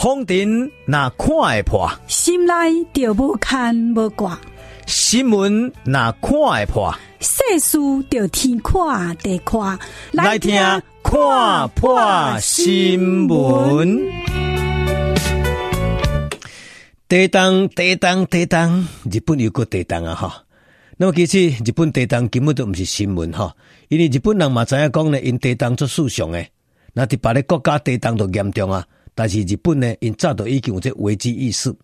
风尘那看会破，心内就无牵无挂；新闻那看会破，世事就天看地看。来听看破新闻。地动地动地动，日本有个地动啊！哈，那么其实日本地动根本都唔是新闻哈，因为日本人嘛知影讲呢，因地动做首相诶，那伫别个国家地动都严重啊。但是日本呢，因早都已经有这危机意识，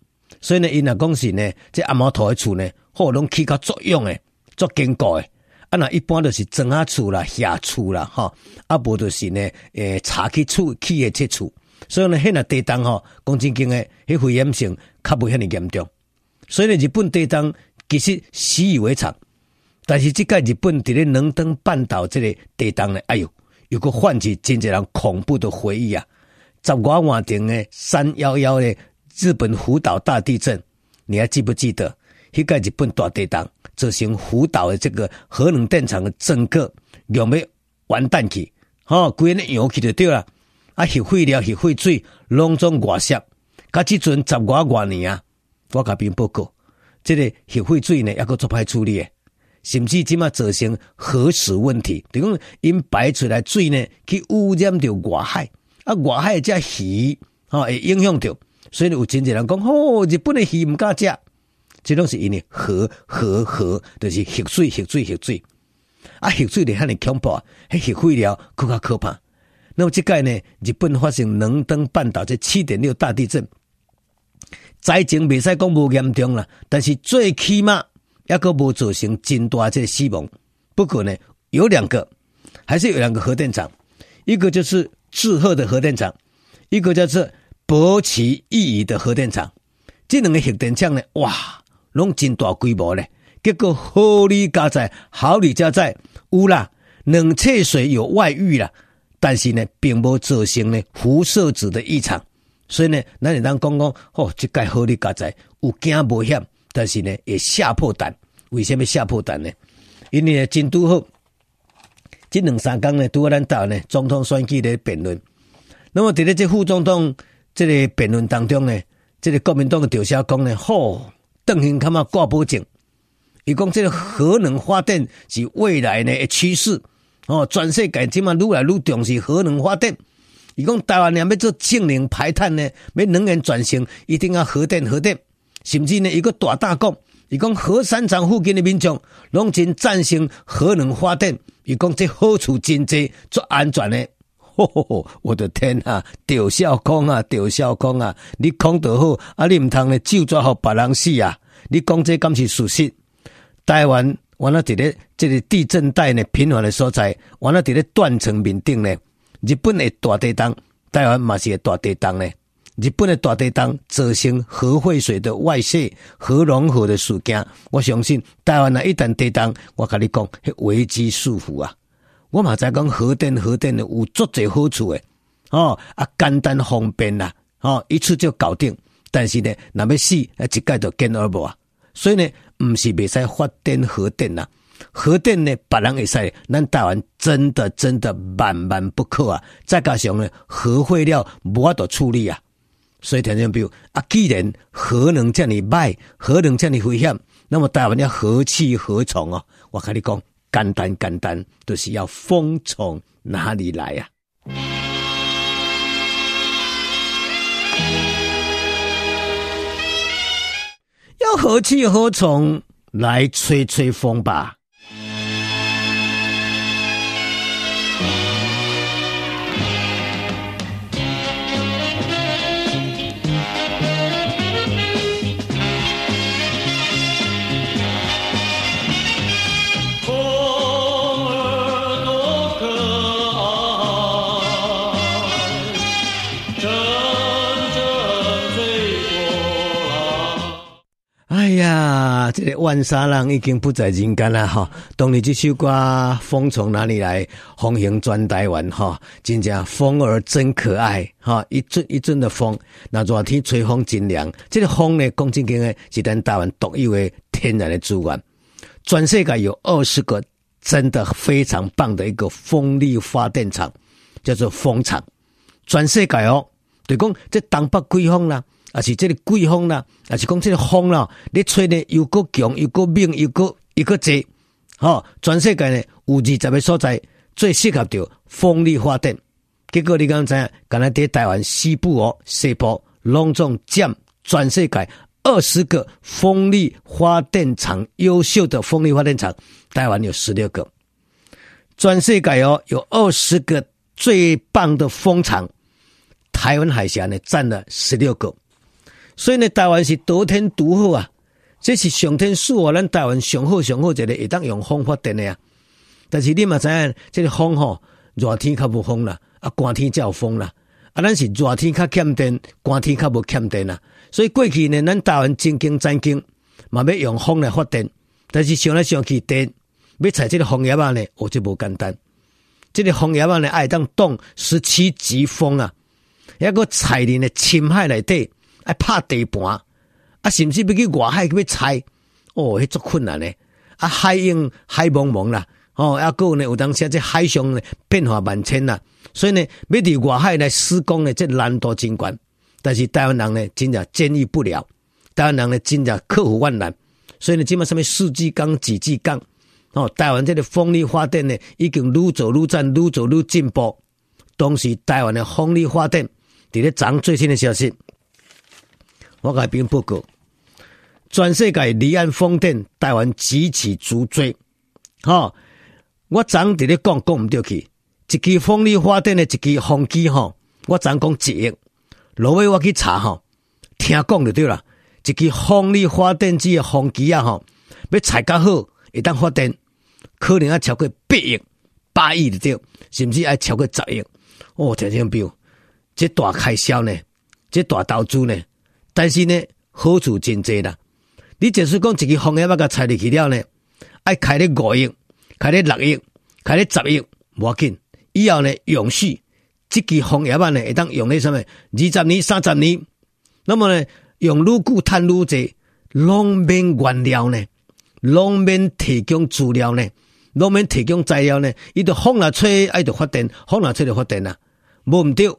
所以呢，因若讲是呢，这阿毛头的厝呢，好拢起到作用诶，做坚固诶。啊，那一般都是砖仔厝啦、下厝啦，哈，啊，无就是呢，诶，查去厝起诶这厝，所以呢，迄若地动吼，讲真经诶，迄危险性较无遐尼严重。所以呢，日本地动其实习以为常，但是即个日本伫咧能登半岛这个地动呢，哎哟，有个唤起真济人恐怖的回忆啊！十外万点的三幺幺的日本福岛大地震，你还记不记得？迄个日本大地震造成福岛的这个核能电厂的整个用要完蛋去，吼，规个油去就对了。啊，核废料、核废水拢总外泄，甲即阵十外万年啊，我甲兵报告，这个核废水呢，抑搁做歹处理，甚至即马造成核食问题，等于因排出来水呢，去污染着外海。啊，外海只鱼，吼会影响到，所以有真侪人讲，吼、哦，日本的鱼毋敢食，这拢是因为核核核，就是核水核水核水，啊，核水咧遐尼恐怖，迄核废料更加可怕。那么即届呢，日本发生能登半岛这七点六大地震，灾情未使讲无严重啦，但是最起码抑搁无造成真大这个死亡。不过呢，有两个，还是有两个核电厂，一个就是。志贺的核电厂，一个叫做博奇意义的核电厂，这两个核电厂呢，哇，拢真大规模嘞。结果好里加在，好里加在，有啦，冷却水有外溢啦，但是呢，并无造成呢辐射子的异常。所以呢，咱会当讲讲，哦，这个好里加在有惊无险，但是呢，也吓破胆。为什么吓破胆呢？因为呢，真拄好。这两三天呢，拄好咱到呢总统选举的辩论。那么，在咧这副总统这个辩论当中呢，这个国民党的调查讲呢，吼，邓英他妈挂保证，伊讲这个核能发电是未来呢的趋势。哦，全世界今嘛愈来愈重视核能发电。伊讲台湾要做净零排碳呢，要能源转型，一定要核电核电。甚至呢，一个大大讲，伊讲核三厂附近的民众拢真赞成核能发电。伊讲这好处真济，足安全的。吼吼吼！我的天啊，赵少康啊，赵少康啊，你讲得好，啊你毋通咧，就抓好别人死啊！你讲这敢是事实？台湾完了，伫咧这个地震带呢频繁的所在，完了伫咧断层面顶呢，日本的大地震，台湾嘛是个大地震呢。日本的大地震造成核废水的外泄、核融合的事件，我相信台湾啊一旦地震，我跟你讲，危机四伏啊！我嘛在讲核电，核电有足侪好处诶，哦啊简单方便啦，哦一次就搞定。但是呢，若要死，啊一概就见而无啊。所以呢，毋是未使发电核电呐，核电呢别人会使，咱台湾真的真的万万不可啊！再加上呢，核废料无法度处理啊。所以听听，比如啊，既然核能这么歹，核能这么危险，那么台湾要何去何从啊？我跟你讲，简单简单，就是要风从哪里来呀、要何去何从？来吹吹风吧。这个万沙浪已经不在人间了哈。当年这首歌《风从哪里来》，风行转台湾哈，真正风儿真可爱哈，一阵一阵的风，那热天吹风真凉。这个风呢，讲真经的，是咱台湾独有的天然的资源。全世界有二十个真的非常棒的一个风力发电厂，叫做风场。全世界哦，就讲这东北季风啦。啊是这个季风啦，啊是讲这个风啦，你吹的又够强又够猛又够又够济，吼！全世界呢有二十个所在最适合着风力发电。结果你刚才刚才在台湾西部哦西部隆重占全世界二十个风力发电厂，优秀的风力发电厂，台湾有十六个。全世界哦有二十个最棒的风场，台湾海峡呢占了十六个。所以呢，台湾是得天独厚啊！这是上天赐予咱台湾上好上好一个会当用风发电的啊。但是你嘛知影，这个风吼，热天较无风啦，啊寒天才有风啦。啊，咱是热天较欠电，寒天较无欠电啦。所以过去呢，咱台湾真经真经嘛要用风来发电，但是想来想去，电要采这个风叶啊呢，哦，就无简单。这个风叶啊呢，爱当冻十七级风啊，一个采林的深海内底。爱拍地盘，啊，甚至要去外海去要采，哦，迄足困难呢。啊，海涌海茫茫啦，哦，啊，个呢有当时这海上呢变化万千啦，所以呢，要伫外海来施工呢，这难度真悬。但是台湾人呢，真正坚毅不了，台湾人呢，真正克服万难。所以呢，今嘛什么世纪钢、几纪钢，哦，台湾这个风力发电呢，已经愈走愈赞，愈走愈进步。当时台湾的风力发电，伫咧涨最新的消息。我改编报告，全世界离岸风电，台湾举起足追。哈，我昨伫咧讲讲毋对去，一支风力发电的一支风机，哈，我昨讲一亿。落尾我去查，哈，听讲就对啦。一支风力发电机的风机啊，哈，要采较好，会当发电，可能要超过八亿、八亿的对，甚至要超过十亿。哦，听听表，这大开销呢，这大投资呢。但是呢，好处真济啦。你就是讲一个风叶要甲采入去了呢，爱开咧五亿，开咧六亿，开咧十亿，无要紧。以后呢，永续，这个风叶啊呢，会当用咧什么？二十年、三十年，那么呢，用愈久趁愈济，拢免原料呢，拢免提供资料呢，拢免提供材料呢，伊就风若吹，爱就发电，风若吹就发电啦。无毋对，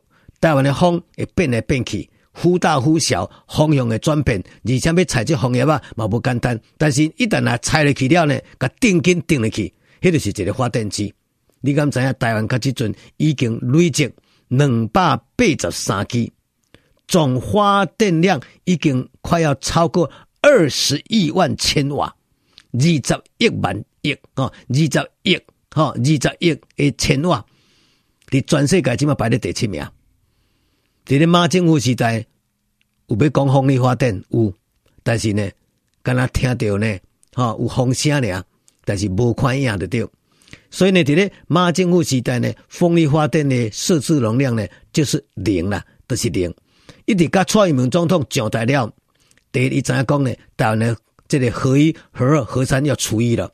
台湾的风会变来变去。忽大忽小，方向的转变，而且要采这行业啊，嘛不简单。但是，一旦啊采入去了呢，甲定金定入去，迄就是一个发电机。你敢知影？台湾甲即阵已经累积两百八十三基，总发电量已经快要超过二十亿万千瓦，二十亿万亿哦，二十亿哦，二十亿的千瓦，伫全世界即嘛排在第七名。伫咧马政府时代有要讲风力发电有，但是呢，敢若听到呢，哈有风声尔，但是无看影得到。所以呢，伫咧马政府时代呢，风力发电的设置容量呢就是零啦，都、就是零。一直甲蔡英文总统上台了，第一知影讲呢，台湾呢这个核一、核二、核三要除役了，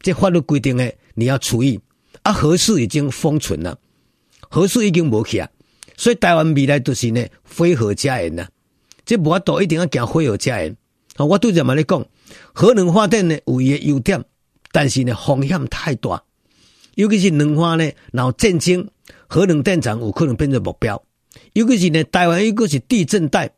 这法律规定呢，你要除役，啊核四已经封存了，核四已经无去啊。所以台湾未来都是呢，非核家园呐，这无法度一定要讲非核家园。好，我拄则嘛咧讲，核能发电呢有伊个优点，但是呢风险太大，尤其是两岸呢，然后战争，核能电厂有可能变成目标。尤其是呢台湾又个是地震带，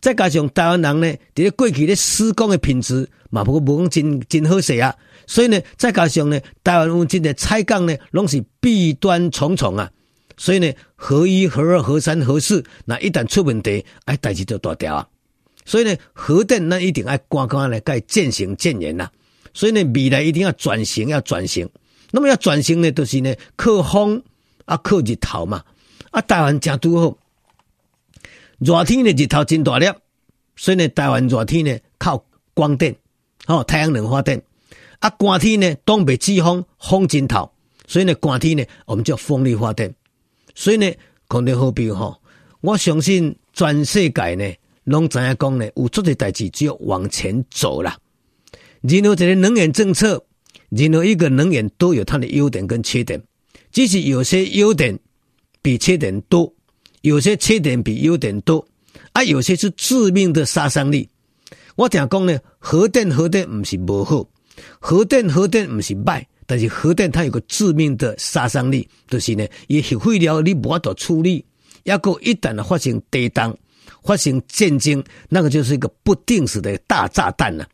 再加上台湾人呢，伫咧过去咧施工的品质嘛，不过无讲真真好势啊，所以呢，再加上呢，台湾有真的采钢呢，拢是弊端重重啊。所以呢，合一、合二、合三、合四，那一旦出问题，哎，代志就大条啊。所以呢，核电那一定要赶快来该渐行渐远呐。所以呢，未来一定要转型，要转型。那么要转型呢，就是呢，靠风啊，靠日头嘛。啊，台湾正拄好，热天呢日头真大粒，所以呢，台湾热天呢靠光电，哦，太阳能发电。啊，寒天呢东北季风，风真透，所以呢，寒天呢我们叫风力发电。所以呢，讲得好比吼，我相信全世界呢，拢知影讲呢，有做的代志只有往前走啦。任何一个能源政策，任何一个能源都有它的优点跟缺点，即使有些优点比缺点多，有些缺点比优点多，啊，有些是致命的杀伤力。我听讲呢，核电核电不是不好，核电核电不是坏，但是核电它有个致命的杀伤力，就是呢，也核废料你无法度处理，要够一旦发生地动、发生战争，那个就是一个不定时的大炸弹了。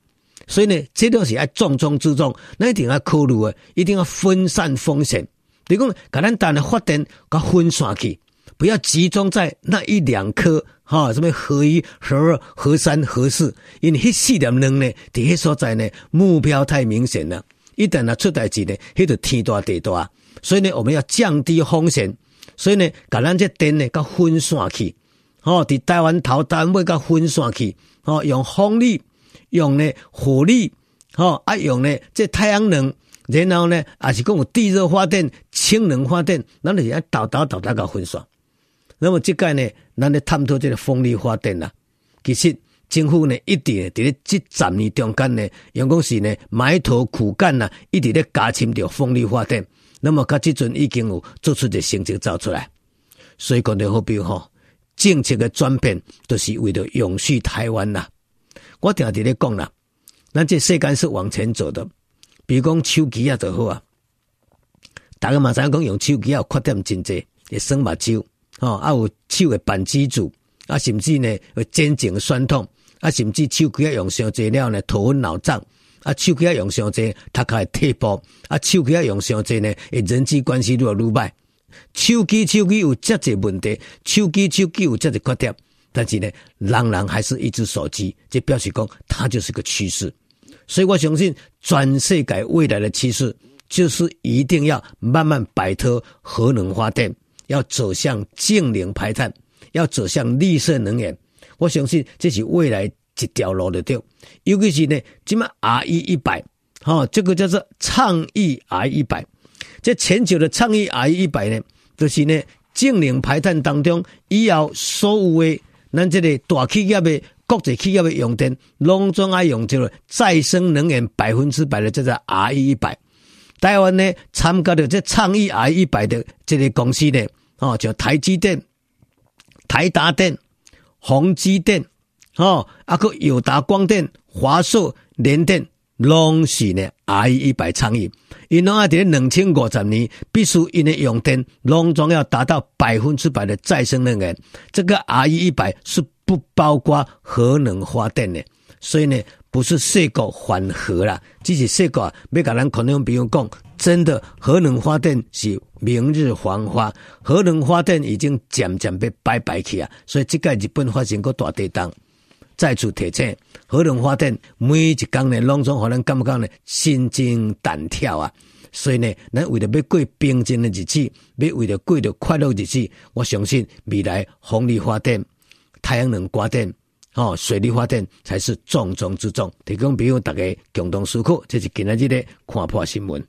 所以呢，这东西要重中之重，那一定要考虑啊，一定要分散风险。比如讲，甲咱单的发电，甲分散去，不要集中在那一两颗。哈，什么核一、核二、核三、核四，因为迄四点能呢，伫迄所在呢，目标太明显了。一旦呢出代志呢，迄就天大地大。所以呢，我们要降低风险。所以呢，甲咱这电呢，甲分散去。哦，伫台湾头单位甲分散去。哦，用风力，用呢火力，哦啊用呢这太阳能，然后呢，也是讲有地热发电、氢能发电，咱就是要倒倒倒倒甲分散。那么这个呢，咱咧探讨这个风力发电啦。其实政府呢，一直伫咧这十年中间呢，用讲是呢埋头苦干呐，一直咧加深着风力发电。那么甲这阵已经有做出的成绩走出来。所以讲的好比吼，政策的转变都是为了永续台湾呐。我定伫咧讲啦，咱这世间是往前走的。比如讲手机啊就好啊，大家嘛知影讲用手机啊缺点真济，会酸目睭。吼，啊有手的扳机组，啊甚至呢会肩颈酸痛，啊甚至手机啊用上侪了呢头昏脑胀，啊手机啊用上济，头壳会退步，啊手机啊用上侪呢，人际关系愈来愈歹。手机手机有这侪问题，手机手机有这侪缺点，但是呢，人人还是一只手机，这表示讲它就是个趋势。所以我相信，全世界未来的趋势就是一定要慢慢摆脱核能发电。要走向净零排碳，要走向绿色能源，我相信这是未来一条路的对。尤其是呢，什么 RE 一百，哈，这个叫做倡议 RE 一百。这全球的倡议 RE 一百呢，就是呢净零排碳当中，以后所有的咱这个大企业的国际企业的用电，拢总爱用这个再生能源百分之百的叫做 RE 一百。台湾呢参加的这倡议 RE 一百的这个公司呢。哦，就台积电、台达电、宏基电，哦，啊个友达光电、华硕、联电，拢是呢 RE 一百倡议，因拢啊伫两千五十年，必须因的用电拢总要达到百分之百的再生能源。这个 RE 一百是不包括核能发电的，所以呢，不是说过反核啦，只是说过要甲咱可能比如讲。真的，核能发电是明日黄花，核能发电已经渐渐被拜拜去啊！所以这个日本发生个大地震，再次提醒，核能发电每一工呢，拢总可能感觉呢心惊胆跳啊！所以呢，咱为了要过平静的日子，要为了过着快乐日子，我相信未来风力发电、太阳能发电、哦水利发电才是重中之重。提供比如大家共同思考，这是今日的看破新闻。